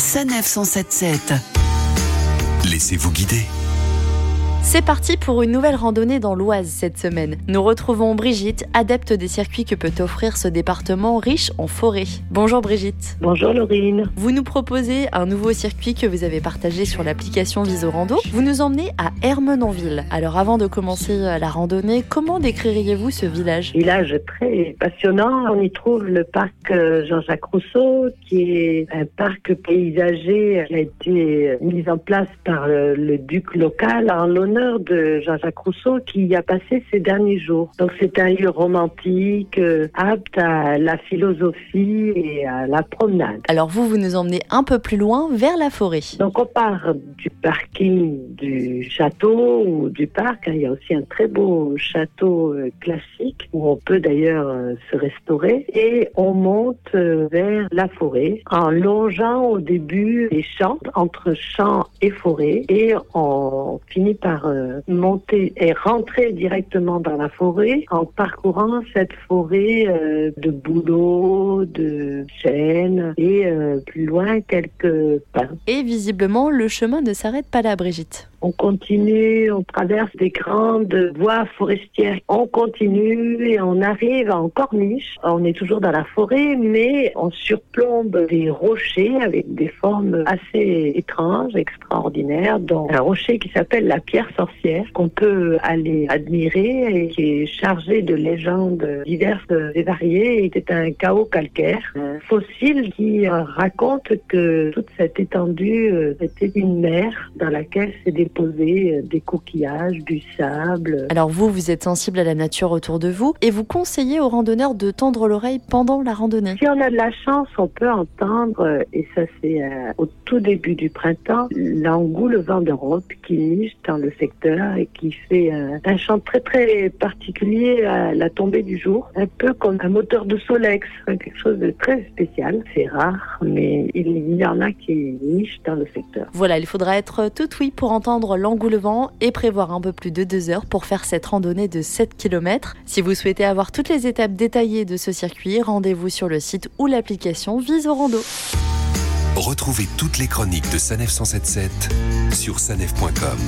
Sanef 177. Laissez-vous guider. C'est parti pour une nouvelle randonnée dans l'Oise cette semaine. Nous retrouvons Brigitte, adepte des circuits que peut offrir ce département riche en forêt. Bonjour Brigitte. Bonjour Laurine. Vous nous proposez un nouveau circuit que vous avez partagé sur l'application Visorando. Vous nous emmenez à Hermenonville. Alors avant de commencer la randonnée, comment décririez-vous ce village? Village très passionnant. On y trouve le parc euh, Jean-Jacques Rousseau, qui est un parc paysager qui a été mis en place par le, le duc local en l'honneur de Jean-Jacques Rousseau qui y a passé ces derniers jours. Donc c'est un lieu romantique, euh, apte à la philosophie et à la promenade. Alors vous, vous nous emmenez un peu plus loin vers la forêt. Donc on part du parking du château ou du parc. Il y a aussi un très beau château euh, classique où on peut d'ailleurs euh, se restaurer. Et on monte vers la forêt en longeant au début les champs, entre champs et forêt. Et on finit par euh, monter et rentrer directement dans la forêt en parcourant cette forêt euh, de bouleaux, de chênes et euh, plus loin quelques pins. Et visiblement, le chemin ne s'arrête pas là, Brigitte. On continue, on traverse des grandes voies forestières. On continue et on arrive en corniche. On est toujours dans la forêt, mais on surplombe des rochers avec des formes assez étranges, extraordinaires, dont un rocher qui s'appelle la pierre sorcière, qu'on peut aller admirer et qui est chargé de légendes diverses et variées. C'était un chaos calcaire, un fossile qui raconte que toute cette étendue euh, était une mer dans laquelle s'est déposé euh, des coquillages, du sable. Alors vous, vous êtes sensible à la nature autour de vous et vous conseillez aux randonneurs de tendre l'oreille pendant la randonnée. Si on a de la chance, on peut entendre, euh, et ça c'est au tout début du printemps, l'angoule vent d'Europe qui niche dans le secteur et qui fait un, un, chant très très particulier à la tombée du jour, un peu comme un moteur de Solex, quelque chose de très spécial. C'est rare, mais il y en a qui nichent dans le secteur. Voilà, il faudra être tout oui pour entendre l'engoulevent et prévoir un peu plus de deux heures pour faire cette randonnée de 7 km. Si vous souhaitez avoir toutes les étapes détaillées de ce circuit, rendez-vous sur le site ou l'application Visorando. Retrouvez toutes les chroniques de Sanef 177 sur sanef.com.